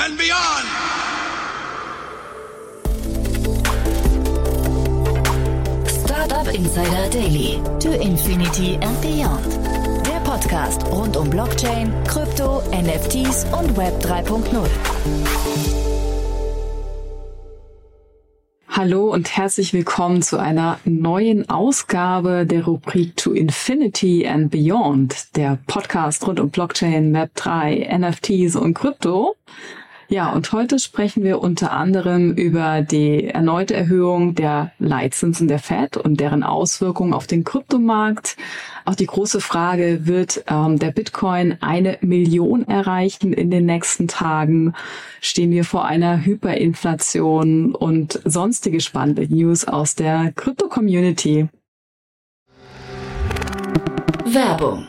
and beyond! Startup Insider Daily. To Infinity and Beyond. Der Podcast rund um Blockchain, Krypto, NFTs und Web 3.0. Hallo und herzlich willkommen zu einer neuen Ausgabe der Rubrik To Infinity and Beyond, der Podcast rund um Blockchain, Web3, NFTs und Krypto. Ja, und heute sprechen wir unter anderem über die erneute Erhöhung der Leitzinsen der Fed und deren Auswirkungen auf den Kryptomarkt. Auch die große Frage, wird ähm, der Bitcoin eine Million erreichen in den nächsten Tagen? Stehen wir vor einer Hyperinflation und sonstige spannende News aus der Krypto-Community? Werbung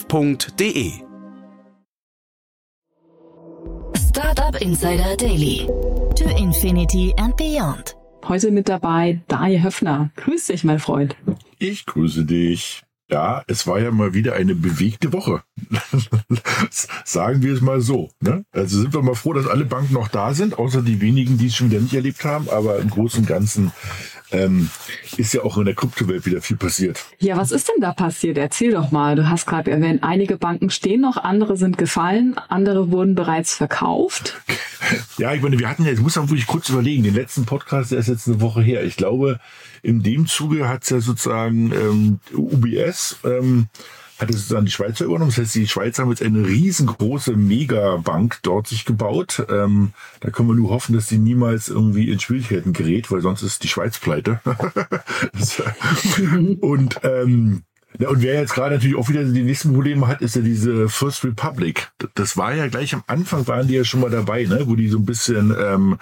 www.startup.de. Startup Insider Daily. To Infinity and Beyond. Heute mit dabei Daniel Höfner. Grüß dich, mein Freund. Ich grüße dich. Ja, es war ja mal wieder eine bewegte Woche. Sagen wir es mal so. Ne? Also sind wir mal froh, dass alle Banken noch da sind, außer die wenigen, die es schon wieder nicht erlebt haben. Aber im Großen und Ganzen ähm, ist ja auch in der Kryptowelt wieder viel passiert. Ja, was ist denn da passiert? Erzähl doch mal. Du hast gerade erwähnt, einige Banken stehen noch, andere sind gefallen, andere wurden bereits verkauft. Ja, ich meine, wir hatten ja, ich muss dann wirklich kurz überlegen, den letzten Podcast, der ist jetzt eine Woche her. Ich glaube, in dem Zuge hat es ja sozusagen ähm, UBS ähm, hat es sozusagen die Schweizer übernommen. Das heißt, die Schweizer haben jetzt eine riesengroße Megabank dort sich gebaut. Ähm, da können wir nur hoffen, dass sie niemals irgendwie in Schwierigkeiten gerät, weil sonst ist die Schweiz pleite. und ähm, ja, und wer jetzt gerade natürlich auch wieder die nächsten Probleme hat, ist ja diese First Republic. Das war ja gleich am Anfang, waren die ja schon mal dabei, ne? wo die so ein bisschen ähm,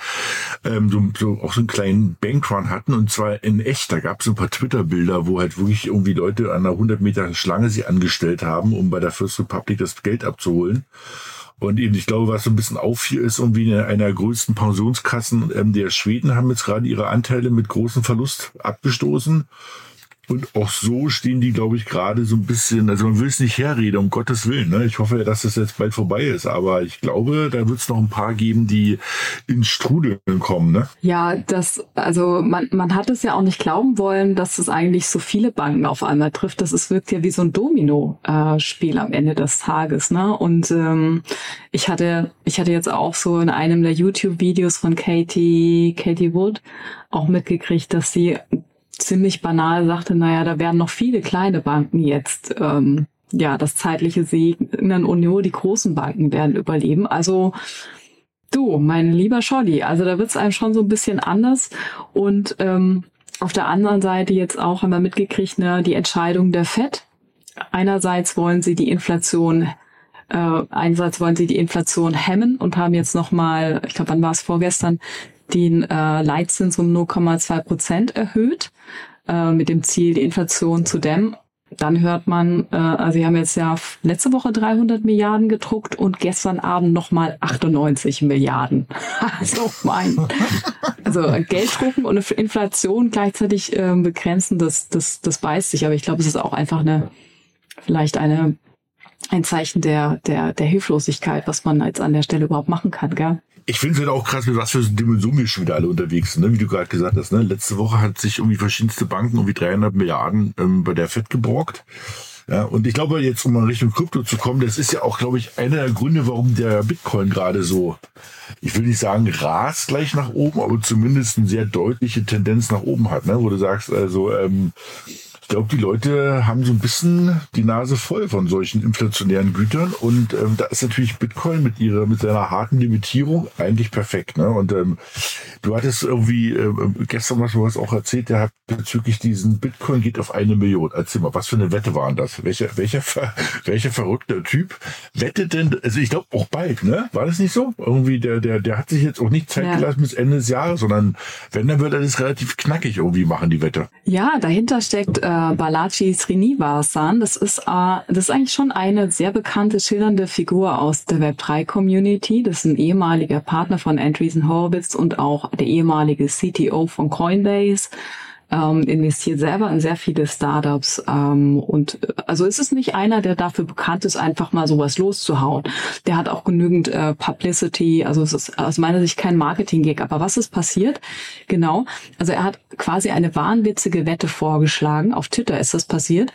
ähm, so, so auch so einen kleinen Bankrun hatten und zwar in echt. Da gab es ein paar Twitter-Bilder, wo halt wirklich irgendwie Leute an einer 100 Meter Schlange sie angestellt haben, um bei der First Republic das Geld abzuholen. Und eben, ich glaube, was so ein bisschen auffiel, ist irgendwie in einer größten Pensionskassen ähm, der Schweden haben jetzt gerade ihre Anteile mit großem Verlust abgestoßen. Und auch so stehen die, glaube ich, gerade so ein bisschen, also man will es nicht herreden, um Gottes Willen. Ne? Ich hoffe, dass das jetzt bald vorbei ist. Aber ich glaube, da wird es noch ein paar geben, die ins Strudeln kommen. Ne? Ja, das, also man, man hat es ja auch nicht glauben wollen, dass es eigentlich so viele Banken auf einmal trifft. Das ist, wirkt ja wie so ein Domino-Spiel am Ende des Tages. Ne? Und ähm, ich hatte, ich hatte jetzt auch so in einem der YouTube-Videos von Katie, Katie Wood auch mitgekriegt, dass sie ziemlich banal sagte, naja, da werden noch viele kleine Banken jetzt ähm, ja das zeitliche segnen und nur die großen Banken werden überleben. Also du, mein lieber Scholli, also da wird's einem schon so ein bisschen anders und ähm, auf der anderen Seite jetzt auch haben wir mitgekriegt, ne, die Entscheidung der FED. Einerseits wollen sie die Inflation äh, einerseits wollen sie die Inflation hemmen und haben jetzt nochmal, ich glaube, wann war es vorgestern, den äh, Leitzins um 0,2 Prozent erhöht, äh, mit dem Ziel, die Inflation zu dämmen. Dann hört man, äh, also sie haben jetzt ja letzte Woche 300 Milliarden gedruckt und gestern Abend nochmal 98 Milliarden. also mein, also Geld drucken und Inflation gleichzeitig äh, begrenzen, das, das, das beißt sich. Aber ich glaube, es ist auch einfach eine, vielleicht eine, ein Zeichen der, der, der Hilflosigkeit, was man jetzt an der Stelle überhaupt machen kann, gell? Ich finde es halt auch krass, mit was für Dimensionen wir schon wieder alle unterwegs sind, ne? wie du gerade gesagt hast. Ne? Letzte Woche hat sich irgendwie verschiedenste Banken irgendwie 300 Milliarden ähm, bei der FED geborgt. Ja, und ich glaube, jetzt um mal Richtung Krypto zu kommen, das ist ja auch, glaube ich, einer der Gründe, warum der Bitcoin gerade so, ich will nicht sagen rast gleich nach oben, aber zumindest eine sehr deutliche Tendenz nach oben hat, ne? wo du sagst, also ähm, glaube, die Leute haben so ein bisschen die Nase voll von solchen inflationären Gütern und ähm, da ist natürlich Bitcoin mit ihrer mit seiner harten Limitierung eigentlich perfekt. Ne? Und ähm, du hattest irgendwie äh, gestern was, was auch erzählt, der hat bezüglich diesen Bitcoin geht auf eine Million. Erzähl mal, was für eine Wette waren das? Welcher welcher welcher verrückter Typ wettet denn? Also ich glaube auch bald, ne? War das nicht so? Irgendwie der der der hat sich jetzt auch nicht Zeit ja. gelassen bis Ende des Jahres, sondern wenn dann wird er das relativ knackig irgendwie machen die Wette. Ja, dahinter steckt äh, Balaji Srinivasan. Das ist, äh, das ist eigentlich schon eine sehr bekannte, schillernde Figur aus der Web3-Community. Das ist ein ehemaliger Partner von Andreessen Horowitz und auch der ehemalige CTO von Coinbase ähm, investiert selber in sehr viele Startups ähm, und äh, also ist es nicht einer, der dafür bekannt ist, einfach mal sowas loszuhauen. Der hat auch genügend äh, Publicity, also es ist aus meiner Sicht kein Marketing-Gig. Aber was ist passiert? Genau, also er hat quasi eine wahnwitzige Wette vorgeschlagen. Auf Twitter ist das passiert.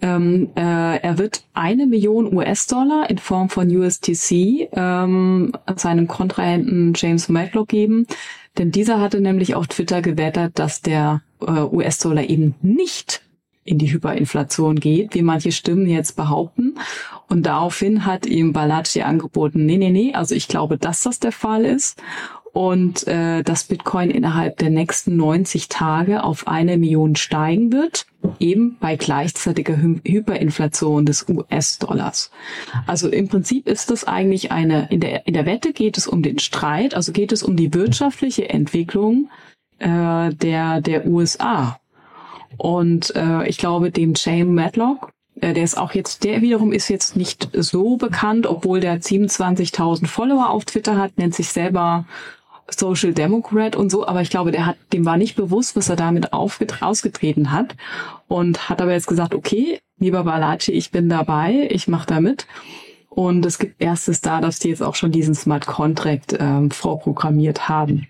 Ähm, äh, er wird eine Million US-Dollar in Form von USTC ähm, seinem Kontrahenten James Matlock geben. Denn dieser hatte nämlich auf Twitter gewettert, dass der US-Dollar eben nicht in die Hyperinflation geht, wie manche Stimmen jetzt behaupten. Und daraufhin hat ihm Balaji angeboten, nee, nee, nee, also ich glaube, dass das der Fall ist und äh, dass Bitcoin innerhalb der nächsten 90 Tage auf eine Million steigen wird, eben bei gleichzeitiger Hy Hyperinflation des US-Dollars. Also im Prinzip ist das eigentlich eine, in der, in der Wette geht es um den Streit, also geht es um die wirtschaftliche Entwicklung äh, der, der USA. Und äh, ich glaube, dem James Matlock, äh, der ist auch jetzt, der wiederum ist jetzt nicht so bekannt, obwohl der 27.000 Follower auf Twitter hat, nennt sich selber Social Democrat und so, aber ich glaube, der hat, dem war nicht bewusst, was er damit ausgetreten hat und hat aber jetzt gesagt, okay, lieber Balaji, ich bin dabei, ich mache da mit. Und es gibt erste Startups, die jetzt auch schon diesen Smart Contract ähm, vorprogrammiert haben.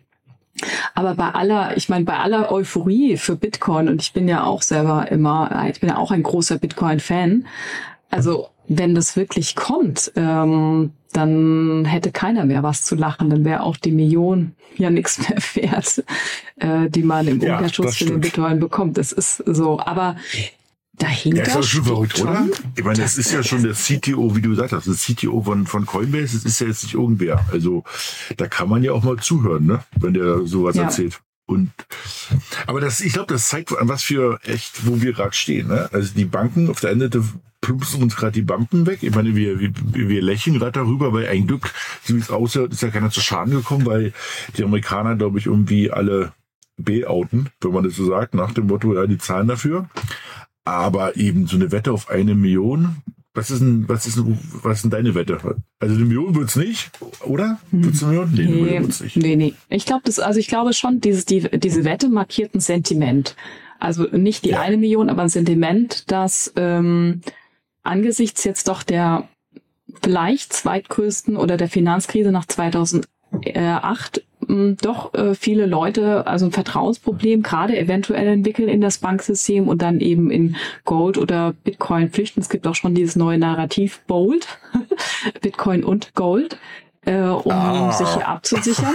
Aber bei aller, ich meine, bei aller Euphorie für Bitcoin, und ich bin ja auch selber immer, ich bin ja auch ein großer Bitcoin-Fan, also wenn das wirklich kommt, ähm, dann hätte keiner mehr was zu lachen, dann wäre auch die Million ja nichts mehr wert, äh, die man im Umkehrschluss für den Bitcoin bekommt. Das ist so. Aber dahinter. Ja, ist das schon verrückt, oder? Ich meine, das ist ja schon der CTO, wie du gesagt hast, das CTO von, von Coinbase, das ist ja jetzt nicht irgendwer. Also da kann man ja auch mal zuhören, ne? wenn der sowas ja. erzählt. Und aber das, ich glaube, das zeigt, an was für echt, wo wir gerade stehen. Ne? Also die Banken auf der einen Seite plumpsen uns gerade die Bampen weg. Ich meine, wir, wir, wir lächeln gerade darüber, weil ein Glück, so wie es aussieht, ist ja keiner zu Schaden gekommen, weil die Amerikaner, glaube ich, irgendwie alle B-outen, wenn man das so sagt, nach dem Motto, ja, die zahlen dafür. Aber eben so eine Wette auf eine Million, was ist denn, was ist denn, was ist denn deine Wette? Also eine Million wird's nicht, oder? Wird's eine Million? Nee, nee, wird's nicht. Nee, nee. Ich glaube, das, also ich glaube schon, dieses, die, diese Wette markiert ein Sentiment. Also nicht die ja. eine Million, aber ein Sentiment, dass ähm, angesichts jetzt doch der vielleicht zweitgrößten oder der Finanzkrise nach 2008 doch äh, viele Leute also ein Vertrauensproblem gerade eventuell entwickeln in das Banksystem und dann eben in Gold oder Bitcoin flüchten. Es gibt auch schon dieses neue Narrativ Bold, Bitcoin und Gold, äh, um ah. sich hier abzusichern.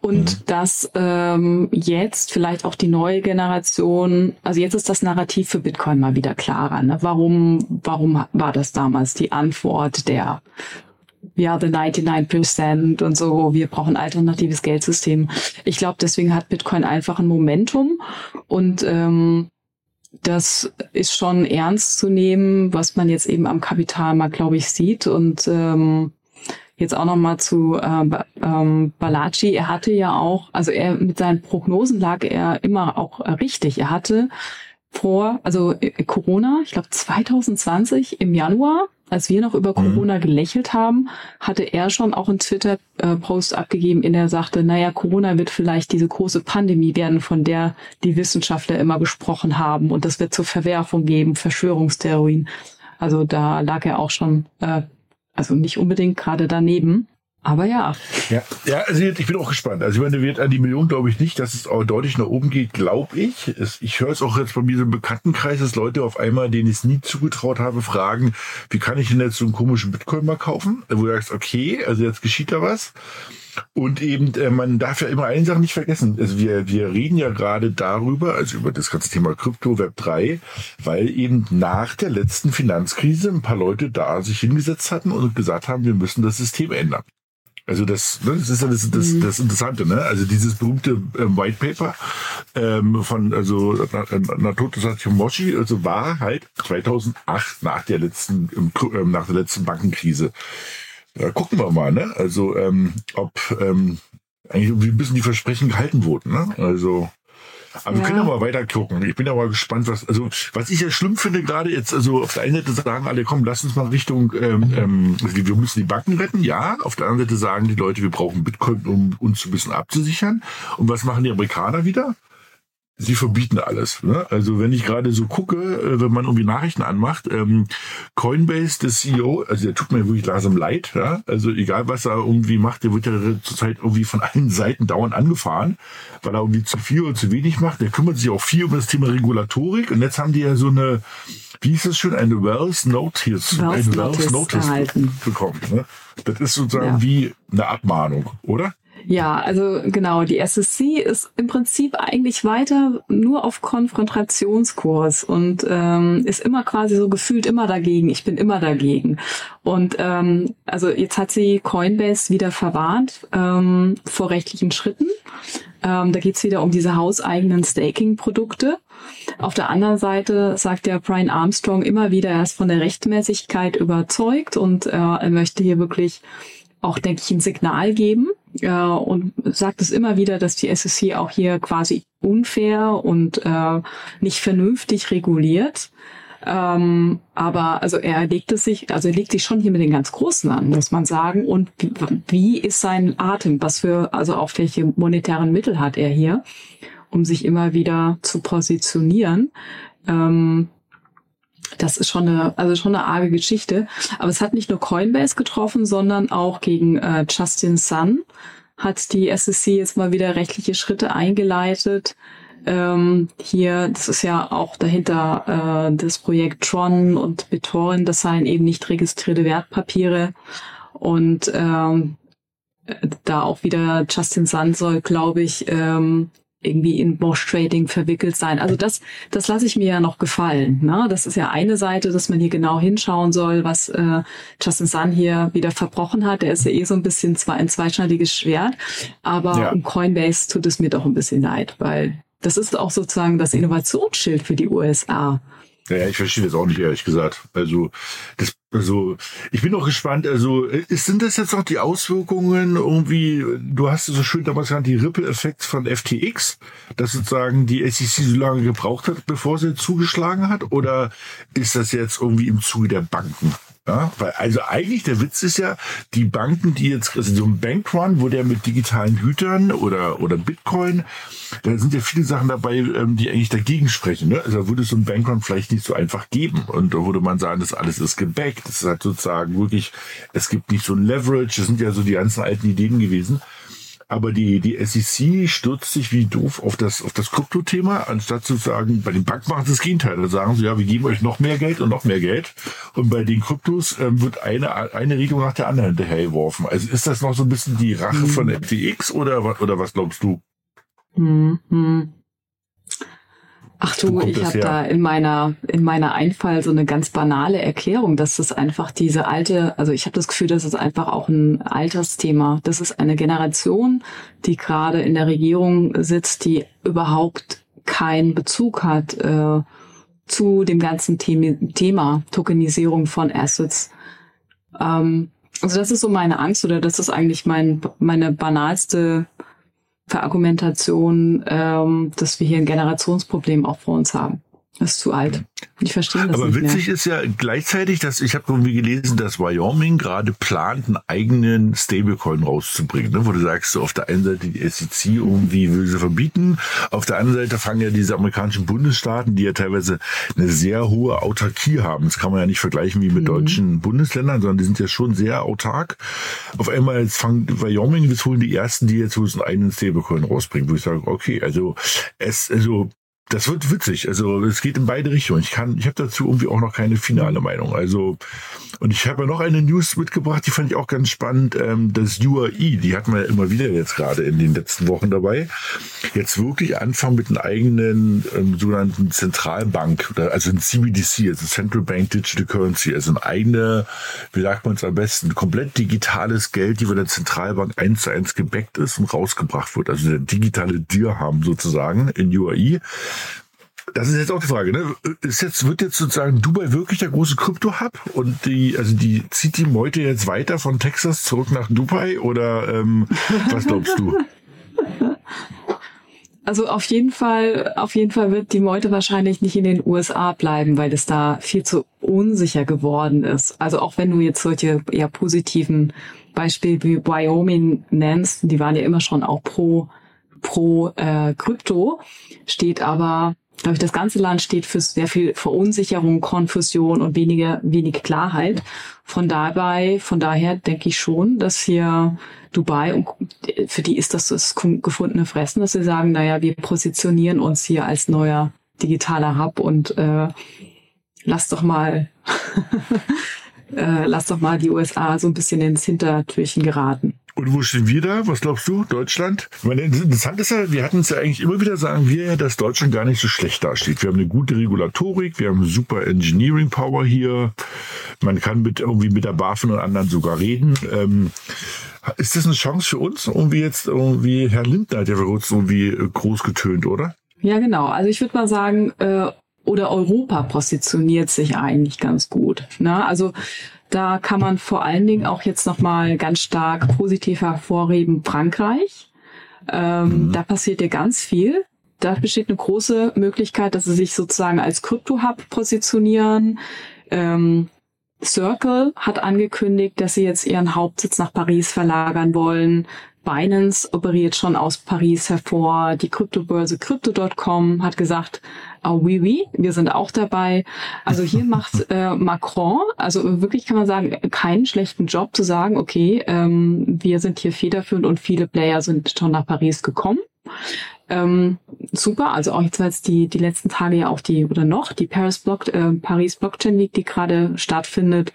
Und mhm. dass ähm, jetzt vielleicht auch die neue Generation, also jetzt ist das Narrativ für Bitcoin mal wieder klarer. Ne? Warum, warum war das damals die Antwort der ja, the 99% und so, wir brauchen alternatives Geldsystem. Ich glaube, deswegen hat Bitcoin einfach ein Momentum und ähm, das ist schon ernst zu nehmen, was man jetzt eben am Kapitalmarkt, glaube ich, sieht. Und ähm, jetzt auch nochmal zu äh, ähm, Balaji. Er hatte ja auch, also er mit seinen Prognosen lag er immer auch richtig. Er hatte vor, also äh, Corona, ich glaube 2020 im Januar, als wir noch über mhm. Corona gelächelt haben, hatte er schon auch einen Twitter-Post abgegeben, in der er sagte, naja, Corona wird vielleicht diese große Pandemie werden, von der die Wissenschaftler immer gesprochen haben. Und das wird zur Verwerfung geben, Verschwörungstheorien. Also da lag er auch schon, äh, also nicht unbedingt gerade daneben. Aber ja. Ja, ja also ich bin auch gespannt. Also ich meine, wird an die Million glaube ich nicht, dass es auch deutlich nach oben geht, glaube ich. Es, ich höre es auch jetzt bei mir so im Bekanntenkreis, dass Leute auf einmal, denen ich es nie zugetraut habe, fragen, wie kann ich denn jetzt so einen komischen Bitcoin mal kaufen? Wo du sagst, okay, also jetzt geschieht da was. Und eben, äh, man darf ja immer eine Sache nicht vergessen. Also wir, wir reden ja gerade darüber, also über das ganze Thema Krypto, Web 3, weil eben nach der letzten Finanzkrise ein paar Leute da sich hingesetzt hatten und gesagt haben, wir müssen das System ändern. Also das, ne, das ist ja das, das, das Interessante, ne? Also dieses berühmte ähm, White Paper ähm, von also Natoto Satsumoshi, also war halt 2008 nach der letzten ähm, nach der letzten Bankenkrise. Ja, gucken wir mal, ne? Also ähm, ob ähm, eigentlich wie ein bisschen die Versprechen gehalten wurden, ne? Also aber ja. wir können ja mal weiter gucken. Ich bin ja mal gespannt, was, also, was ich ja schlimm finde, gerade jetzt, also auf der einen Seite sagen alle, komm, lass uns mal Richtung, ähm, ähm, also wir müssen die Banken retten, ja. Auf der anderen Seite sagen die Leute, wir brauchen Bitcoin, um uns ein bisschen abzusichern. Und was machen die Amerikaner wieder? Sie verbieten alles. Ne? Also wenn ich gerade so gucke, äh, wenn man irgendwie Nachrichten anmacht, ähm, Coinbase, der CEO, also der tut mir wirklich langsam leid. Ja? Also egal, was er irgendwie macht, der wird ja zurzeit irgendwie von allen Seiten dauernd angefahren, weil er irgendwie zu viel oder zu wenig macht. Der kümmert sich auch viel um das Thema Regulatorik. Und jetzt haben die ja so eine, wie ist das schon, eine Wells Notice, Wells eine Wells Notice, Notice bekommen. Ne? Das ist sozusagen ja. wie eine Abmahnung, oder? Ja, also genau, die SSC ist im Prinzip eigentlich weiter nur auf Konfrontationskurs und ähm, ist immer quasi so gefühlt immer dagegen. Ich bin immer dagegen. Und ähm, also jetzt hat sie Coinbase wieder verwarnt ähm, vor rechtlichen Schritten. Ähm, da geht's wieder um diese hauseigenen Staking-Produkte. Auf der anderen Seite sagt der Brian Armstrong immer wieder, er ist von der Rechtmäßigkeit überzeugt und äh, er möchte hier wirklich auch, denke ich, ein Signal geben äh, und sagt es immer wieder, dass die SEC auch hier quasi unfair und äh, nicht vernünftig reguliert. Ähm, aber also er legt es sich, also er legt sich schon hier mit den ganz Großen an, muss man sagen. Und wie, wie ist sein Atem? Was für, also auch welche monetären Mittel hat er hier, um sich immer wieder zu positionieren? Ähm, das ist schon eine, also schon eine arge Geschichte. Aber es hat nicht nur Coinbase getroffen, sondern auch gegen äh, Justin Sun hat die SEC jetzt mal wieder rechtliche Schritte eingeleitet. Ähm, hier, das ist ja auch dahinter äh, das Projekt Tron und BitTorrent, das seien eben nicht registrierte Wertpapiere. Und ähm, da auch wieder Justin Sun soll, glaube ich, ähm, irgendwie in Bosch Trading verwickelt sein. Also das, das lasse ich mir ja noch gefallen. Ne? Das ist ja eine Seite, dass man hier genau hinschauen soll, was äh, Justin Sun hier wieder verbrochen hat. Der ist ja eh so ein bisschen zwar ein zweischneidiges Schwert, aber ja. um Coinbase tut es mir doch ein bisschen leid, weil das ist auch sozusagen das Innovationsschild für die USA. Naja, ich verstehe das auch nicht, ehrlich gesagt. Also, das, also, ich bin auch gespannt. Also, sind das jetzt auch die Auswirkungen irgendwie, du hast so schön damals genannt, die Ripple-Effekt von FTX, dass sozusagen die SEC so lange gebraucht hat, bevor sie zugeschlagen hat? Oder ist das jetzt irgendwie im Zuge der Banken? Ja, weil also eigentlich der Witz ist ja, die Banken, die jetzt, also so ein Bankrun, wo der mit digitalen Gütern oder, oder Bitcoin, da sind ja viele Sachen dabei, ähm, die eigentlich dagegen sprechen. Ne? Also da würde so ein Bankrun vielleicht nicht so einfach geben. Und da würde man sagen, das alles ist gebackt. Das ist halt sozusagen wirklich, es gibt nicht so ein Leverage. Das sind ja so die ganzen alten Ideen gewesen. Aber die, die SEC stürzt sich wie doof auf das, auf das Krypto-Thema, anstatt zu sagen, bei den Banken machen sie das Gegenteil. Da sagen sie, ja, wir geben euch noch mehr Geld und noch mehr Geld. Und bei den Kryptos ähm, wird eine, eine Regelung nach der anderen hinterhergeworfen. Also ist das noch so ein bisschen die Rache von FTX oder, oder was glaubst du? Mhm. Ach du, ich habe da in meiner in meiner Einfall so eine ganz banale Erklärung, dass das einfach diese alte, also ich habe das Gefühl, das ist einfach auch ein Altersthema. Das ist eine Generation, die gerade in der Regierung sitzt, die überhaupt keinen Bezug hat äh, zu dem ganzen Thema, Thema Tokenisierung von Assets. Ähm, also das ist so meine Angst oder das ist eigentlich mein meine banalste Verargumentation, ähm, dass wir hier ein Generationsproblem auch vor uns haben. Das ist zu alt. Ich verstehe das Aber nicht witzig mehr. ist ja gleichzeitig, dass ich habe irgendwie gelesen, dass Wyoming gerade plant, einen eigenen Stablecoin rauszubringen, ne? wo du sagst, so auf der einen Seite die SEC irgendwie will sie verbieten, auf der anderen Seite fangen ja diese amerikanischen Bundesstaaten, die ja teilweise eine sehr hohe Autarkie haben. Das kann man ja nicht vergleichen wie mit deutschen Bundesländern, sondern die sind ja schon sehr autark. Auf einmal jetzt fangen Wyoming bis wohl die ersten, die jetzt so einen eigenen Stablecoin rausbringen, wo ich sage, okay, also es, also das wird witzig. Also es geht in beide Richtungen. Ich kann, ich habe dazu irgendwie auch noch keine finale Meinung. Also und ich habe ja noch eine News mitgebracht, die fand ich auch ganz spannend. Ähm, das UAE, die hatten wir ja immer wieder jetzt gerade in den letzten Wochen dabei. Jetzt wirklich anfangen mit einem eigenen ähm, sogenannten Zentralbank, also ein CBDC, also Central Bank Digital Currency, also ein eigene, wie sagt man es am besten, komplett digitales Geld, die von der Zentralbank eins zu eins gebackt ist und rausgebracht wird. Also der digitale Dirham sozusagen in UAE. Das ist jetzt auch die Frage, ne? Ist jetzt, wird jetzt sozusagen Dubai wirklich der große Krypto-Hub und die, also die, zieht die Meute jetzt weiter von Texas zurück nach Dubai oder ähm, was glaubst du? Also auf jeden Fall, auf jeden Fall wird die Meute wahrscheinlich nicht in den USA bleiben, weil es da viel zu unsicher geworden ist. Also auch wenn du jetzt solche eher positiven Beispiele wie Wyoming nennst, die waren ja immer schon auch pro pro äh, Krypto, steht aber glaube ich, das ganze Land steht für sehr viel Verunsicherung, Konfusion und weniger, wenig Klarheit. Von dabei, von daher denke ich schon, dass hier Dubai, und für die ist das das gefundene Fressen, dass sie sagen, naja, wir positionieren uns hier als neuer digitaler Hub und äh, lass doch mal, äh, lass doch mal die USA so ein bisschen ins Hintertürchen geraten. Und wo stehen wir da? Was glaubst du? Deutschland? Ich meine, interessant ist ja, wir hatten es ja eigentlich immer wieder, sagen wir ja, dass Deutschland gar nicht so schlecht dasteht. Wir haben eine gute Regulatorik, wir haben super Engineering Power hier. Man kann mit irgendwie mit der BaFin und anderen sogar reden. Ähm, ist das eine Chance für uns? Irgendwie jetzt irgendwie Herr Lindner hat ja uns irgendwie groß getönt, oder? Ja, genau. Also ich würde mal sagen, äh, oder Europa positioniert sich eigentlich ganz gut. Ne? Also da kann man vor allen Dingen auch jetzt nochmal ganz stark positiv hervorheben Frankreich. Ähm, mhm. Da passiert ja ganz viel. Da besteht eine große Möglichkeit, dass sie sich sozusagen als Krypto-Hub positionieren. Ähm, Circle hat angekündigt, dass sie jetzt ihren Hauptsitz nach Paris verlagern wollen. Binance operiert schon aus Paris hervor. Die Kryptobörse Crypto.com hat gesagt, oh, oui, oui, wir sind auch dabei. Also hier macht äh, Macron, also wirklich kann man sagen, keinen schlechten Job zu sagen, okay, ähm, wir sind hier federführend und viele Player sind schon nach Paris gekommen. Ähm, super, also auch jetzt war jetzt die, die letzten Tage ja auch die, oder noch, die Paris, Block, äh, Paris Blockchain Week, die gerade stattfindet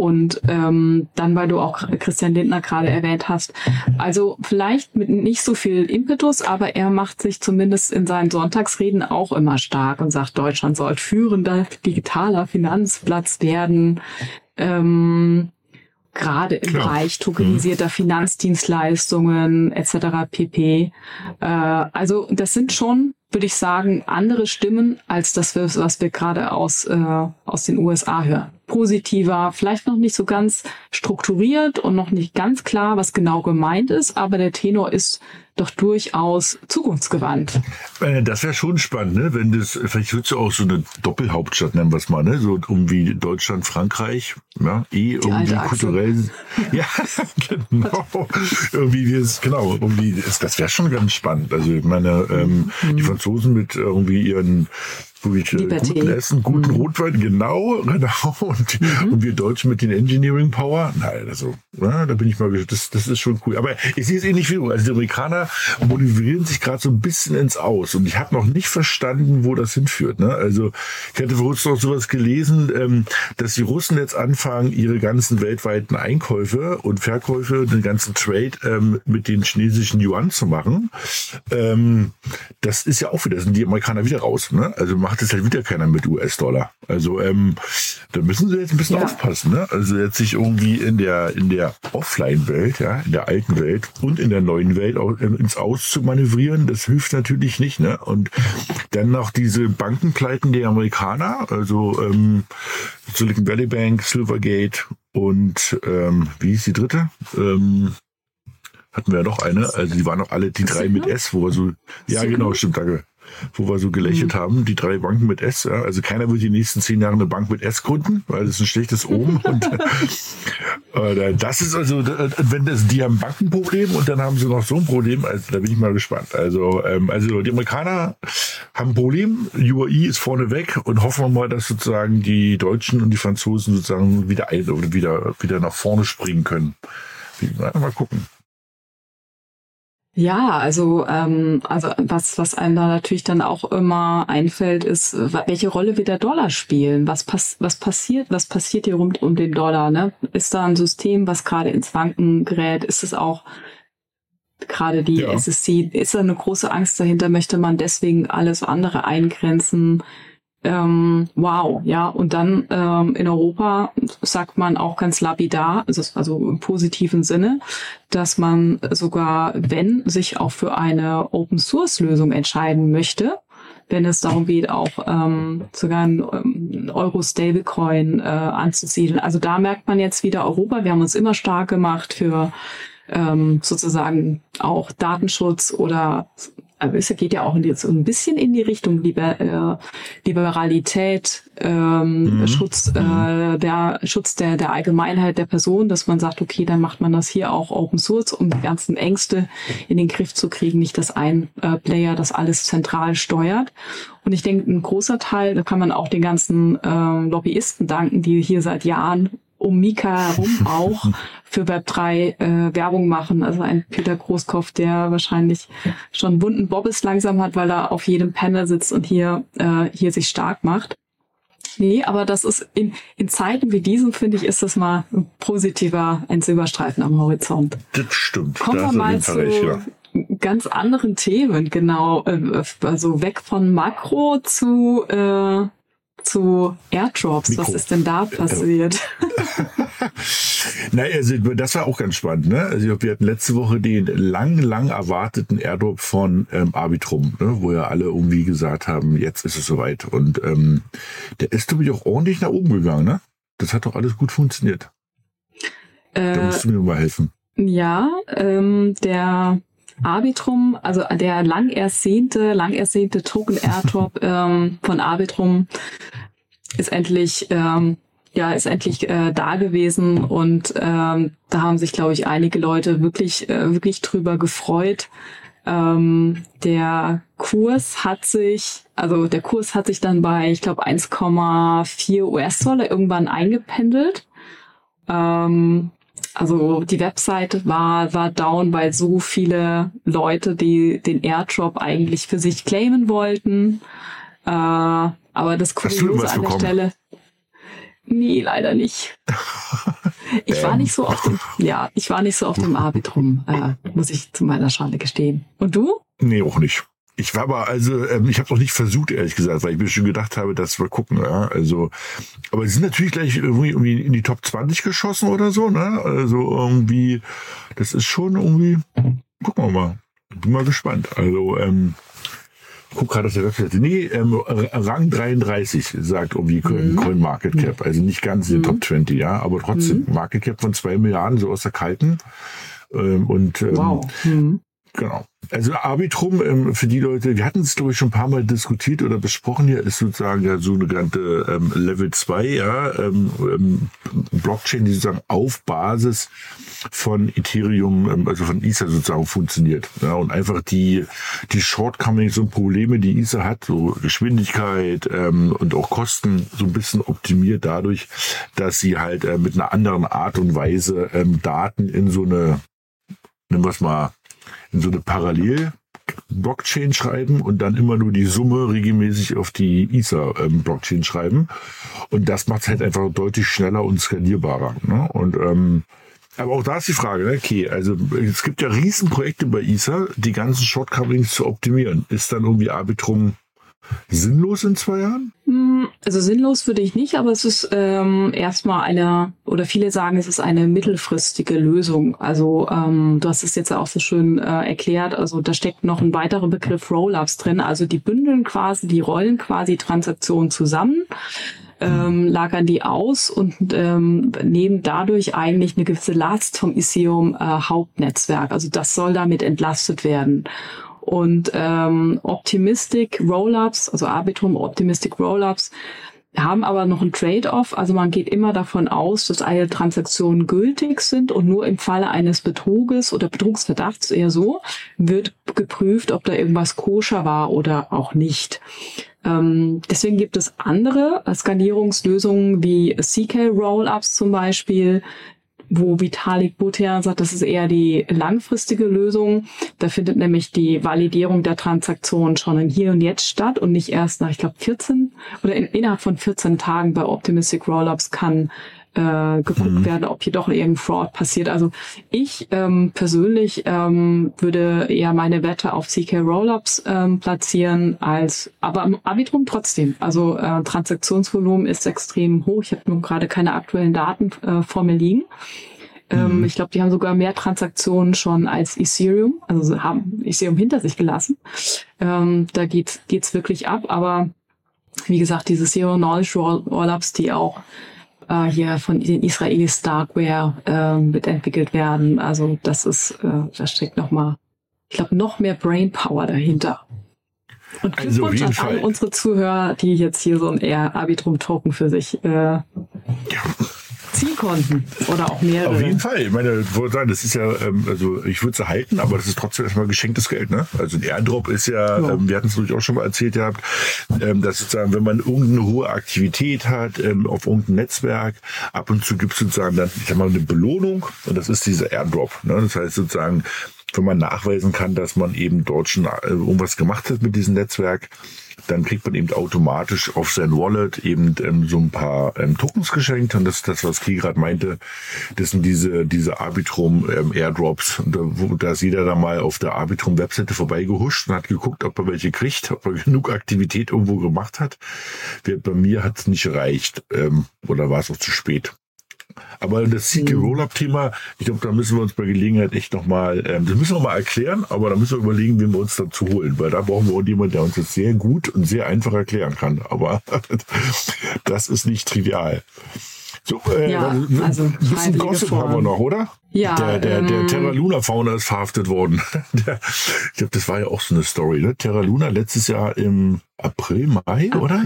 und ähm, dann, weil du auch Christian Lindner gerade erwähnt hast. Also vielleicht mit nicht so viel Impetus, aber er macht sich zumindest in seinen Sonntagsreden auch immer stark und sagt, Deutschland soll führender digitaler Finanzplatz werden. Ähm, gerade im Klar. Bereich tokenisierter mhm. Finanzdienstleistungen etc. pp. Äh, also das sind schon, würde ich sagen, andere Stimmen als das, was wir gerade aus, äh, aus den USA hören. Positiver, vielleicht noch nicht so ganz strukturiert und noch nicht ganz klar, was genau gemeint ist, aber der Tenor ist doch durchaus zukunftsgewandt. Äh, das wäre schon spannend, ne? Wenn das, vielleicht wird es auch so eine Doppelhauptstadt, nennen wir es mal, ne? So irgendwie Deutschland, Frankreich, ja, eh irgendwie kulturell. Ja, genau. irgendwie wie es, genau, irgendwie, das, das wäre schon ganz spannend. Also ich meine, ähm, mhm. die Franzosen mit irgendwie ihren Gut, guten Essen, guten mhm. Rotwein, genau, genau. Und, mhm. und wir Deutschen mit den Engineering Power, nein, also, ja, da bin ich mal, das, das ist schon cool. Aber ich sehe es ähnlich wie du. Also die Amerikaner motivieren sich gerade so ein bisschen ins Aus. Und ich habe noch nicht verstanden, wo das hinführt. Ne? Also ich hatte vor kurzem noch sowas gelesen, ähm, dass die Russen jetzt anfangen, ihre ganzen weltweiten Einkäufe und Verkäufe, den ganzen Trade ähm, mit den chinesischen Yuan zu machen. Ähm, das ist ja auch wieder, sind die Amerikaner wieder raus. Ne? Also macht es halt wieder keiner mit US-Dollar. Also ähm, da müssen sie jetzt ein bisschen ja. aufpassen. Ne? Also jetzt sich irgendwie in der in der Offline-Welt, ja, in der alten Welt und in der neuen Welt auch ins Aus zu manövrieren, das hilft natürlich nicht. Ne? Und dann noch diese Bankenpleiten der Amerikaner, also ähm, Silicon Valley Bank, Silvergate und ähm, wie ist die dritte? Ähm, hatten wir ja noch eine, also die waren noch alle die drei mit S, wo wir so, ja genau, stimmt, danke. Wo wir so gelächelt mhm. haben, die drei Banken mit S. Ja. Also keiner wird die nächsten zehn Jahre eine Bank mit S gründen, weil das ist ein schlechtes Omen. und äh, das ist also, wenn das, die haben Bankenproblem und dann haben sie noch so ein Problem, also da bin ich mal gespannt. Also, ähm, also die Amerikaner haben ein Problem, UAI ist vorne weg und hoffen wir mal, dass sozusagen die Deutschen und die Franzosen sozusagen wieder ein oder wieder, wieder nach vorne springen können. Mal gucken. Ja, also, ähm, also was, was einem da natürlich dann auch immer einfällt, ist, welche Rolle wird der Dollar spielen? Was, pass was passiert, was passiert hier rund um den Dollar? Ne? Ist da ein System, was gerade ins Wanken gerät? Ist es auch gerade die ja. SSC, ist da eine große Angst dahinter? Möchte man deswegen alles andere eingrenzen? Ähm, wow, ja, und dann ähm, in Europa sagt man auch ganz lapidar, also, also im positiven Sinne, dass man sogar, wenn sich auch für eine Open Source Lösung entscheiden möchte, wenn es darum geht, auch ähm, sogar ein ähm, Euro-Stablecoin äh, anzusiedeln. Also da merkt man jetzt wieder Europa, wir haben uns immer stark gemacht für ähm, sozusagen auch Datenschutz oder aber es geht ja auch so ein bisschen in die Richtung Liber, äh, Liberalität, ähm, mhm. Schutz, äh, der Schutz der, der Allgemeinheit der Person, dass man sagt, okay, dann macht man das hier auch Open Source, um die ganzen Ängste in den Griff zu kriegen, nicht dass ein äh, Player das alles zentral steuert. Und ich denke, ein großer Teil, da kann man auch den ganzen äh, Lobbyisten danken, die hier seit Jahren um Mika herum auch für Web3 äh, Werbung machen. Also ein Peter Großkopf, der wahrscheinlich schon bunten Bobbes langsam hat, weil er auf jedem Panel sitzt und hier, äh, hier sich stark macht. Nee, aber das ist in, in Zeiten wie diesen, finde ich, ist das mal ein positiver, ein Silberstreifen am Horizont. Das stimmt. Kommen wir mal zu recht, ja. ganz anderen Themen, genau. Äh, also weg von Makro zu äh, zu Airdrops. Mikro. Was ist denn da passiert? naja, also das war auch ganz spannend. Ne? Also wir hatten letzte Woche den lang, lang erwarteten Airdrop von ähm, Arbitrum, ne? wo ja alle irgendwie gesagt haben, jetzt ist es soweit. Und ähm, der ist nämlich auch ordentlich nach oben gegangen. Ne? Das hat doch alles gut funktioniert. Äh, da musst du mir mal helfen. Ja, ähm, der Arbitrum, also der lang ersehnte, lang ersehnte Token Airdrop ähm, von Arbitrum ist endlich ähm, ja ist endlich äh, da gewesen und ähm, da haben sich glaube ich einige Leute wirklich äh, wirklich drüber gefreut. Ähm, der Kurs hat sich, also der Kurs hat sich dann bei ich glaube 1,4 US-Dollar irgendwann eingependelt. Ähm, also die Webseite war, war down, weil so viele Leute, die den Airdrop eigentlich für sich claimen wollten. Äh, aber das Kuriose an der Stelle. Nee, leider nicht. Ich war nicht so auf dem, ja, ich war nicht so auf dem Arbitrum, äh, muss ich zu meiner Schande gestehen. Und du? Nee, auch nicht. Ich war aber also, ähm, ich habe noch nicht versucht, ehrlich gesagt, weil ich mir schon gedacht habe, dass wir gucken. Ja? Also, aber sie sind natürlich gleich irgendwie, irgendwie in die Top 20 geschossen oder so. Ne? Also irgendwie, das ist schon irgendwie. Gucken wir mal. Bin mal gespannt. Also ähm, guck gerade auf der Webseite. Nee, ähm, Rang 33 sagt irgendwie mhm. Coin Market Cap. Also nicht ganz in den mhm. Top 20, ja, aber trotzdem mhm. Market Cap von zwei Milliarden, so aus der kalten. Ähm, und ähm, wow. Mhm. Genau. Also Arbitrum, ähm, für die Leute, wir hatten es, glaube ich, schon ein paar Mal diskutiert oder besprochen hier, ist sozusagen ja so eine ganze ähm, Level 2, ja, ähm, ähm, Blockchain, die sozusagen auf Basis von Ethereum, ähm, also von Ether sozusagen funktioniert. Ja, und einfach die, die Shortcomings und Probleme, die Ether hat, so Geschwindigkeit ähm, und auch Kosten, so ein bisschen optimiert dadurch, dass sie halt äh, mit einer anderen Art und Weise Daten in so eine, nehmen wir es mal, in so eine Parallel-Blockchain schreiben und dann immer nur die Summe regelmäßig auf die Ether-Blockchain ähm, schreiben. Und das macht es halt einfach deutlich schneller und skalierbarer. Ne? Und ähm, aber auch da ist die Frage, ne? okay, also es gibt ja Riesenprojekte bei Ether, die ganzen Shortcomings zu optimieren. Ist dann irgendwie Arbitrum sinnlos in zwei Jahren? Hm, also sinnlos würde ich nicht, aber es ist ähm, erstmal eine, oder viele sagen, es ist eine mittelfristige Lösung. Also ähm, du hast es jetzt auch so schön äh, erklärt, also da steckt noch ein weiterer Begriff Rollups drin. Also die bündeln quasi, die rollen quasi Transaktionen zusammen ähm, lagern die aus und ähm, nehmen dadurch eigentlich eine gewisse Last vom Ethereum äh, Hauptnetzwerk. Also das soll damit entlastet werden. Und ähm, Optimistic Rollups, also Arbitrum Optimistic Rollups, haben aber noch ein Trade-off. Also man geht immer davon aus, dass alle Transaktionen gültig sind und nur im Falle eines Betruges oder Betrugsverdachts eher so wird geprüft, ob da irgendwas koscher war oder auch nicht. Ähm, deswegen gibt es andere Skalierungslösungen wie CK Rollups zum Beispiel, wo Vitalik Buterin sagt, das ist eher die langfristige Lösung. Da findet nämlich die Validierung der Transaktion schon im Hier und Jetzt statt und nicht erst nach, ich glaube, 14 oder in, innerhalb von 14 Tagen bei Optimistic Rollups kann äh, geguckt mhm. werden, ob hier doch irgendein Fraud passiert. Also ich ähm, persönlich ähm, würde eher meine Wette auf CK Rollups ähm, platzieren als, aber im Arbitrum trotzdem. Also äh, Transaktionsvolumen ist extrem hoch. Ich habe nun gerade keine aktuellen Daten äh, vor mir liegen. Ähm, mhm. Ich glaube, die haben sogar mehr Transaktionen schon als Ethereum, also haben Ethereum hinter sich gelassen. Ähm, da geht geht's wirklich ab, aber wie gesagt, diese Zero Knowledge Rollups, die auch äh, hier von den Israelis Darkware äh, mitentwickelt werden. Also das ist, äh, da steckt noch mal, ich glaube, noch mehr Brainpower dahinter. Und also Glückwunsch also an unsere Zuhörer, die jetzt hier so ein eher Arbitrum-Token für sich äh, ja ziehen konnten. Oder auch mehrere. Auf jeden Fall. Ich meine, ich wollte sagen, das ist ja, ähm, also ich würde es halten, aber das ist trotzdem erstmal geschenktes Geld. Ne? Also ein Airdrop ist ja, ja. Ähm, wir hatten es natürlich auch schon mal erzählt gehabt, ähm, dass sozusagen, wenn man irgendeine hohe Aktivität hat auf irgendeinem Netzwerk, ab und zu gibt es sozusagen dann, ich sag mal, eine Belohnung und das ist dieser Airdrop. Ne? Das heißt sozusagen, wenn man nachweisen kann, dass man eben dort schon äh, irgendwas gemacht hat mit diesem Netzwerk, dann kriegt man eben automatisch auf sein Wallet eben ähm, so ein paar ähm, Tokens geschenkt. Und das ist das, was Key gerade meinte. Das sind diese, diese Arbitrum ähm, Airdrops. Da, wo, da ist jeder da mal auf der Arbitrum Webseite vorbeigehuscht und hat geguckt, ob er welche kriegt, ob er genug Aktivität irgendwo gemacht hat. Bei mir hat es nicht gereicht ähm, oder war es auch zu spät. Aber das CK mhm. Rollup-Thema, ich glaube, da müssen wir uns bei Gelegenheit echt nochmal, ähm, das müssen wir mal erklären, aber da müssen wir überlegen, wie wir uns dazu holen, weil da brauchen wir auch jemanden, der uns das sehr gut und sehr einfach erklären kann. Aber das ist nicht trivial. So, äh, ja, also ein bisschen Gossip haben wir noch, oder? Ja. Der, der, ähm, der Terra Luna Fauna ist verhaftet worden. Der, ich glaube, das war ja auch so eine Story, ne? Terra Luna letztes Jahr im April, Mai, April? oder?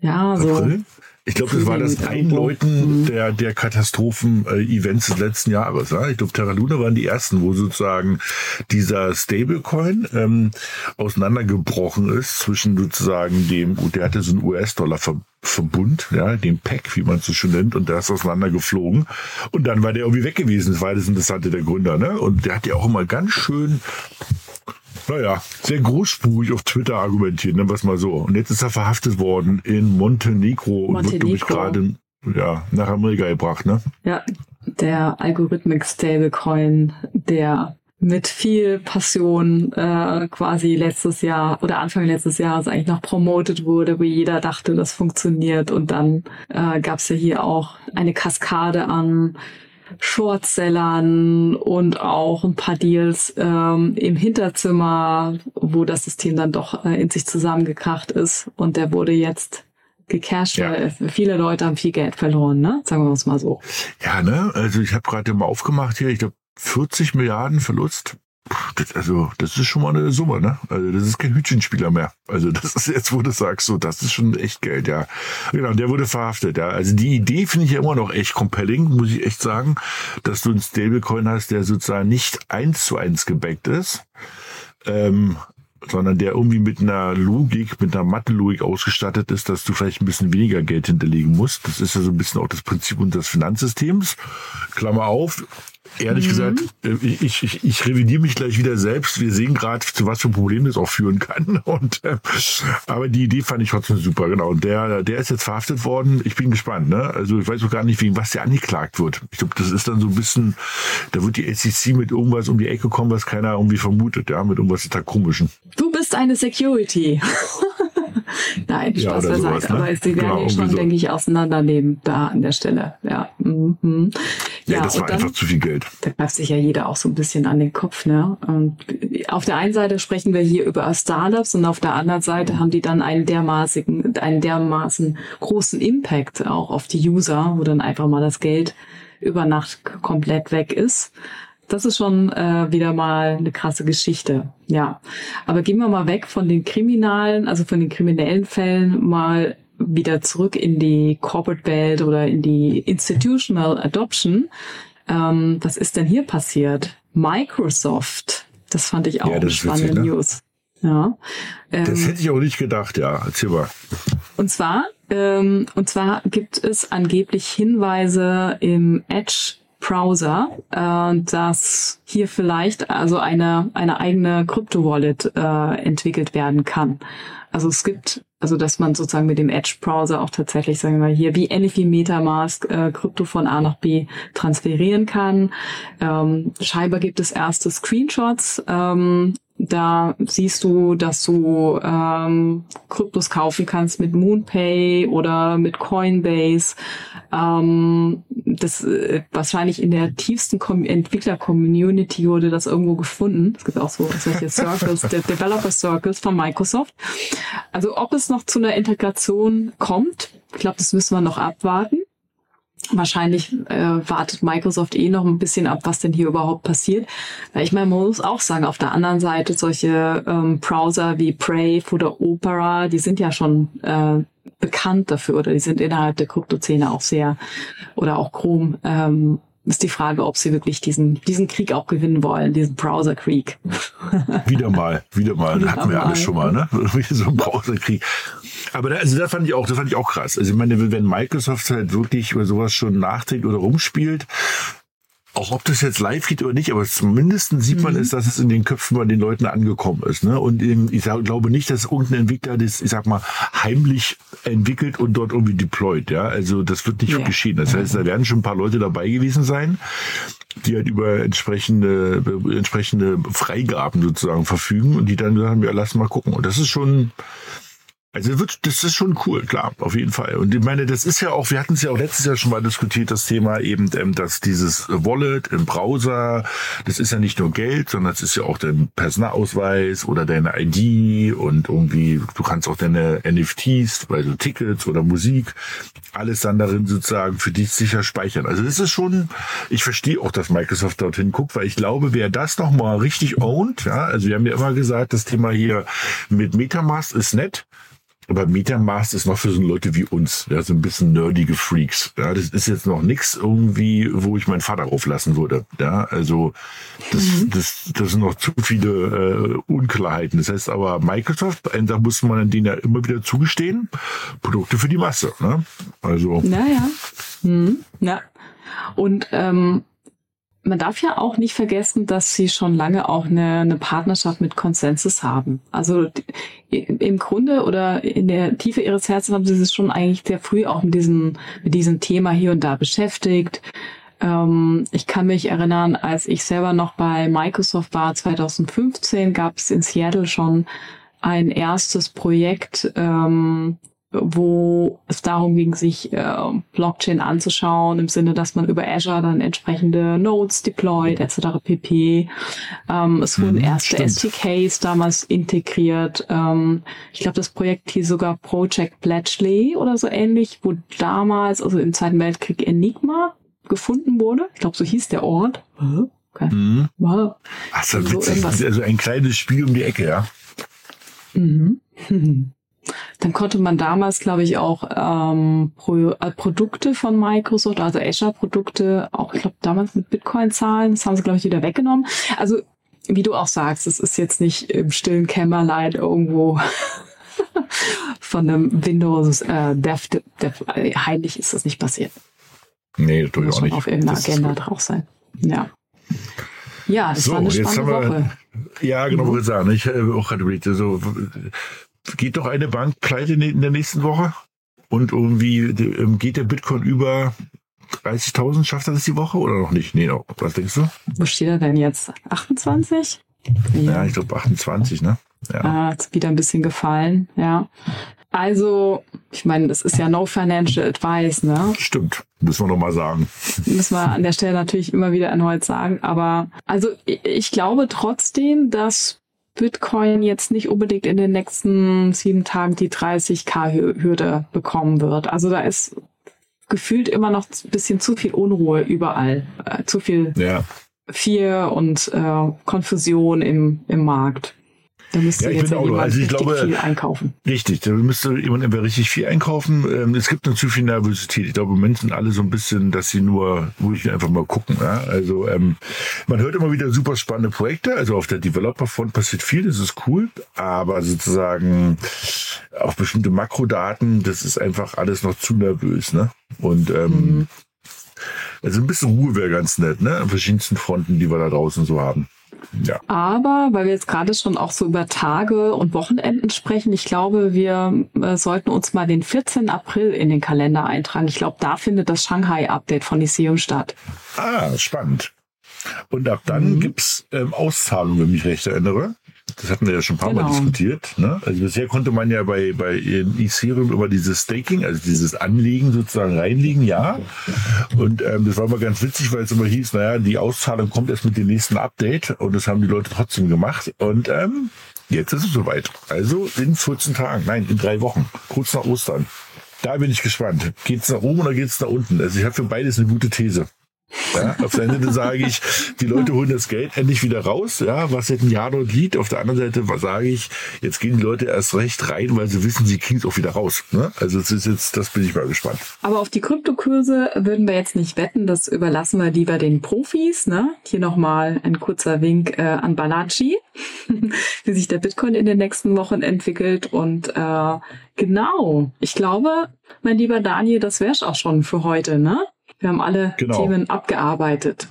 Ja, so. April? Ich glaube, das war das Einläuten mhm. der, der Katastrophen-Events des letzten Jahres. Ja? Ich glaube, Terra Luna waren die ersten, wo sozusagen dieser Stablecoin ähm, auseinandergebrochen ist zwischen sozusagen dem, der hatte so einen US-Dollar-Verbund, ja, dem PEC, wie man es so schön nennt, und der ist auseinandergeflogen. Und dann war der irgendwie weg gewesen. Das war das Interessante der Gründer. Ne? Und der hat ja auch immer ganz schön naja, sehr großspurig auf Twitter argumentiert, nennen wir es mal so. Und jetzt ist er verhaftet worden in Montenegro, und wird, glaube ich, gerade ja, nach Amerika gebracht, ne? Ja, der Algorithmic Stablecoin, der mit viel Passion äh, quasi letztes Jahr oder Anfang letztes Jahres eigentlich noch promotet wurde, wo jeder dachte, das funktioniert. Und dann äh, gab es ja hier auch eine Kaskade an Shortsellern und auch ein paar Deals ähm, im Hinterzimmer, wo das System dann doch äh, in sich zusammengekracht ist. Und der wurde jetzt gecasht, ja. weil viele Leute haben viel Geld verloren, ne? Sagen wir uns mal so. Ja, ne? Also ich habe gerade mal aufgemacht hier, ich glaube 40 Milliarden Verlust das, also, das ist schon mal eine Summe, ne? Also, das ist kein Hütchenspieler mehr. Also, das ist jetzt, wo du sagst, so, das ist schon echt Geld, ja. Genau, der wurde verhaftet, ja. Also, die Idee finde ich ja immer noch echt compelling, muss ich echt sagen, dass du einen Stablecoin hast, der sozusagen nicht eins zu eins gebackt ist, ähm, sondern der irgendwie mit einer Logik, mit einer Mathe-Logik ausgestattet ist, dass du vielleicht ein bisschen weniger Geld hinterlegen musst. Das ist ja so ein bisschen auch das Prinzip unseres Finanzsystems. Klammer auf, Ehrlich mhm. gesagt, äh, ich, ich, ich revidiere mich gleich wieder selbst. Wir sehen gerade, zu was für Problemen das auch führen kann. Und äh, aber die Idee fand ich trotzdem super, genau. Und der, der ist jetzt verhaftet worden. Ich bin gespannt, ne? Also ich weiß auch gar nicht, wegen was der angeklagt wird. Ich glaube, das ist dann so ein bisschen, da wird die SEC mit irgendwas um die Ecke kommen, was keiner irgendwie vermutet, ja, mit irgendwas total komischen. Du bist eine Security. Nein, Spaß ja, beiseite. Sowas, ne? Aber sie werden genau, schon, so. denke ich, auseinandernehmen da an der Stelle. Ja. Mhm. Ja, ja, das war dann, einfach zu viel Geld. Da greift sich ja jeder auch so ein bisschen an den Kopf. Ne? Und auf der einen Seite sprechen wir hier über Startups und auf der anderen Seite haben die dann einen dermaßen, einen dermaßen großen Impact auch auf die User, wo dann einfach mal das Geld über Nacht komplett weg ist. Das ist schon äh, wieder mal eine krasse Geschichte. Ja, aber gehen wir mal weg von den kriminalen, also von den kriminellen Fällen mal wieder zurück in die Corporate Welt oder in die Institutional Adoption. Ähm, was ist denn hier passiert? Microsoft. Das fand ich auch ja, eine spannende witzig, ne? News. Ja. Ähm, das hätte ich auch nicht gedacht, ja. Erzähl mal. Und zwar, ähm, und zwar gibt es angeblich Hinweise im Edge Browser, äh, dass hier vielleicht also eine, eine eigene Krypto-Wallet äh, entwickelt werden kann. Also es gibt, also dass man sozusagen mit dem Edge-Browser auch tatsächlich, sagen wir mal, hier wie ähnlich wie Metamask äh, Krypto von A nach B transferieren kann. Ähm, scheinbar gibt es erste Screenshots ähm, da siehst du, dass du ähm, Kryptos kaufen kannst mit MoonPay oder mit Coinbase. Ähm, das äh, wahrscheinlich in der tiefsten Entwickler-Community wurde das irgendwo gefunden. Es gibt auch so solche Circles, der Developer Circles von Microsoft. Also ob es noch zu einer Integration kommt, ich glaube, das müssen wir noch abwarten. Wahrscheinlich äh, wartet Microsoft eh noch ein bisschen ab, was denn hier überhaupt passiert. Ich meine, man muss auch sagen, auf der anderen Seite solche ähm, Browser wie Brave oder Opera, die sind ja schon äh, bekannt dafür oder die sind innerhalb der Kryptozene auch sehr oder auch Chrome ähm, ist die Frage, ob sie wirklich diesen, diesen Krieg auch gewinnen wollen, diesen Browser-Krieg. wieder mal, wieder mal. Wieder hatten wir mal. alles schon mal, ne? so ein Browser-Krieg. Aber da, also da fand ich auch, das fand ich auch krass. Also ich meine, wenn Microsoft halt wirklich über sowas schon nachdenkt oder rumspielt, auch ob das jetzt live geht oder nicht, aber zumindest sieht man mhm. es, dass es in den Köpfen bei den Leuten angekommen ist. Ne? Und ich sag, glaube nicht, dass irgendein Entwickler das, ich sag mal, heimlich entwickelt und dort irgendwie deployt. Ja, also das wird nicht ja. geschehen. Das heißt, da werden schon ein paar Leute dabei gewesen sein, die halt über entsprechende, entsprechende Freigaben sozusagen verfügen und die dann haben, ja, lass mal gucken. Und das ist schon, also wird, das ist schon cool, klar, auf jeden Fall. Und ich meine, das ist ja auch, wir hatten es ja auch letztes Jahr schon mal diskutiert, das Thema eben, ähm, dass dieses Wallet im Browser, das ist ja nicht nur Geld, sondern es ist ja auch dein Personalausweis oder deine ID und irgendwie, du kannst auch deine NFTs, also Tickets oder Musik, alles dann darin sozusagen für dich sicher speichern. Also das ist schon, ich verstehe auch, dass Microsoft dorthin guckt, weil ich glaube, wer das nochmal richtig ownt, ja, also wir haben ja immer gesagt, das Thema hier mit Metamask ist nett, aber Metamask ist noch für so Leute wie uns, ja, so ein bisschen nerdige Freaks. Ja, das ist jetzt noch nichts irgendwie, wo ich meinen Vater auflassen würde. Ja, also das, mhm. das, das sind noch zu viele äh, Unklarheiten. Das heißt aber, Microsoft, da muss man denen ja immer wieder zugestehen, Produkte für die Masse. Ne? Also. Naja. Mhm. Ja. Und ähm, man darf ja auch nicht vergessen, dass sie schon lange auch eine, eine Partnerschaft mit Consensus haben. Also im Grunde oder in der Tiefe ihres Herzens haben sie sich schon eigentlich sehr früh auch mit diesem, mit diesem Thema hier und da beschäftigt. Ähm, ich kann mich erinnern, als ich selber noch bei Microsoft war, 2015, gab es in Seattle schon ein erstes Projekt, ähm, wo es darum ging, sich äh, Blockchain anzuschauen, im Sinne, dass man über Azure dann entsprechende Nodes deployt, etc. pp. Ähm, es wurden mhm, erste stimmt. SDKs damals integriert. Ähm, ich glaube, das Projekt hieß sogar Project Bletchley oder so ähnlich, wo damals, also im Zweiten Weltkrieg, Enigma gefunden wurde. Ich glaube, so hieß der Ort. Okay. Mhm. Wow. Ach, so, also, witzig. also ein kleines Spiel um die Ecke, ja. Mhm. Dann konnte man damals, glaube ich, auch ähm, Pro, äh, Produkte von Microsoft, also Azure-Produkte, auch, ich glaube, damals mit Bitcoin zahlen. Das haben sie, glaube ich, wieder weggenommen. Also, wie du auch sagst, es ist jetzt nicht im stillen Kämmerlein irgendwo von einem Windows äh, Dev, Dev, äh, heimlich ist das nicht passiert. Nee, das tue ich auch nicht. auf irgendeiner Agenda drauf sein. Ja. Ja, das so, war eine spannende Woche. Ja, genau, mhm. ich sagen. Ich habe auch gerade überlegt, so, geht doch eine Bank pleite in der nächsten Woche und irgendwie ähm, geht der Bitcoin über 30.000, schafft er das die Woche oder noch nicht? Nee, was denkst du? Wo steht er denn jetzt? 28? Ja, ja ich glaube 28, ne? Ja. Ist wieder ein bisschen gefallen, ja. Also, ich meine, das ist ja no financial advice, ne? Stimmt, müssen wir nochmal sagen. Müssen wir an der Stelle natürlich immer wieder erneut sagen. Aber also ich glaube trotzdem, dass Bitcoin jetzt nicht unbedingt in den nächsten sieben Tagen die 30k-Hürde bekommen wird. Also da ist gefühlt immer noch ein bisschen zu viel Unruhe überall. Äh, zu viel ja. Fear und äh, Konfusion im, im Markt. Da müsste ja, jetzt ja jemand also ich glaube, viel einkaufen. Richtig, da müsste jemand immer richtig viel einkaufen. Ähm, es gibt zu viel Nervosität. Ich glaube, Menschen alle so ein bisschen, dass sie nur ruhig einfach mal gucken. Ja? Also ähm, man hört immer wieder super spannende Projekte. Also auf der Developer-Front passiert viel, das ist cool. Aber sozusagen auch bestimmte Makrodaten, das ist einfach alles noch zu nervös. Ne? Und ähm, mhm. also ein bisschen Ruhe wäre ganz nett, ne? An verschiedensten Fronten, die wir da draußen so haben. Ja. Aber, weil wir jetzt gerade schon auch so über Tage und Wochenenden sprechen, ich glaube, wir äh, sollten uns mal den 14. April in den Kalender eintragen. Ich glaube, da findet das Shanghai-Update von Lyceum statt. Ah, spannend. Und ab dann mhm. gibt's ähm, Auszahlungen, wenn ich mich recht erinnere. Das hatten wir ja schon ein paar genau. Mal diskutiert. Ne? Also bisher konnte man ja bei, bei Ethereum über dieses Staking, also dieses Anlegen sozusagen reinlegen, ja. Und ähm, das war immer ganz witzig, weil es immer hieß, naja, die Auszahlung kommt erst mit dem nächsten Update und das haben die Leute trotzdem gemacht. Und ähm, jetzt ist es soweit. Also in 14 Tagen, nein, in drei Wochen, kurz nach Ostern. Da bin ich gespannt. Geht's nach oben oder geht's nach unten? Also ich habe für beides eine gute These. Ja, auf der einen Seite sage ich, die Leute holen das Geld endlich wieder raus, ja, was seit einem Jahr dort liegt. Auf der anderen Seite sage ich, jetzt gehen die Leute erst recht rein, weil sie wissen, sie kriegen es auch wieder raus. Ne? Also das ist jetzt, das bin ich mal gespannt. Aber auf die Kryptokurse würden wir jetzt nicht wetten, das überlassen wir lieber den Profis. Ne? Hier nochmal ein kurzer Wink äh, an Balaji, wie sich der Bitcoin in den nächsten Wochen entwickelt. Und äh, genau, ich glaube, mein lieber Daniel, das wär's auch schon für heute, ne? Wir haben alle genau. Themen abgearbeitet.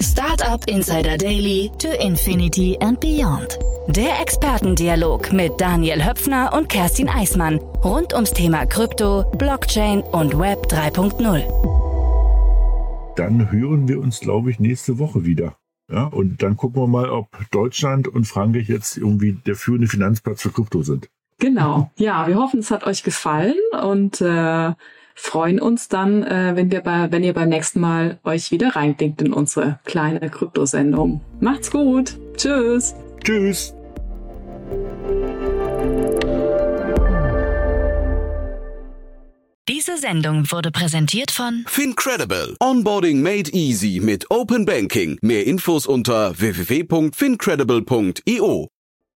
Startup Insider Daily to Infinity and Beyond. Der Expertendialog mit Daniel Höpfner und Kerstin Eismann rund ums Thema Krypto, Blockchain und Web 3.0. Dann hören wir uns, glaube ich, nächste Woche wieder. Ja, und dann gucken wir mal, ob Deutschland und Frankreich jetzt irgendwie der führende Finanzplatz für Krypto sind. Genau. Ja, wir hoffen, es hat euch gefallen und äh, freuen uns dann, äh, wenn wir bei, wenn ihr beim nächsten Mal euch wieder reinklingt in unsere kleine Kryptosendung. Macht's gut. Tschüss. Tschüss. Diese Sendung wurde präsentiert von Fincredible. Onboarding made easy mit Open Banking. Mehr Infos unter www.fincredible.io.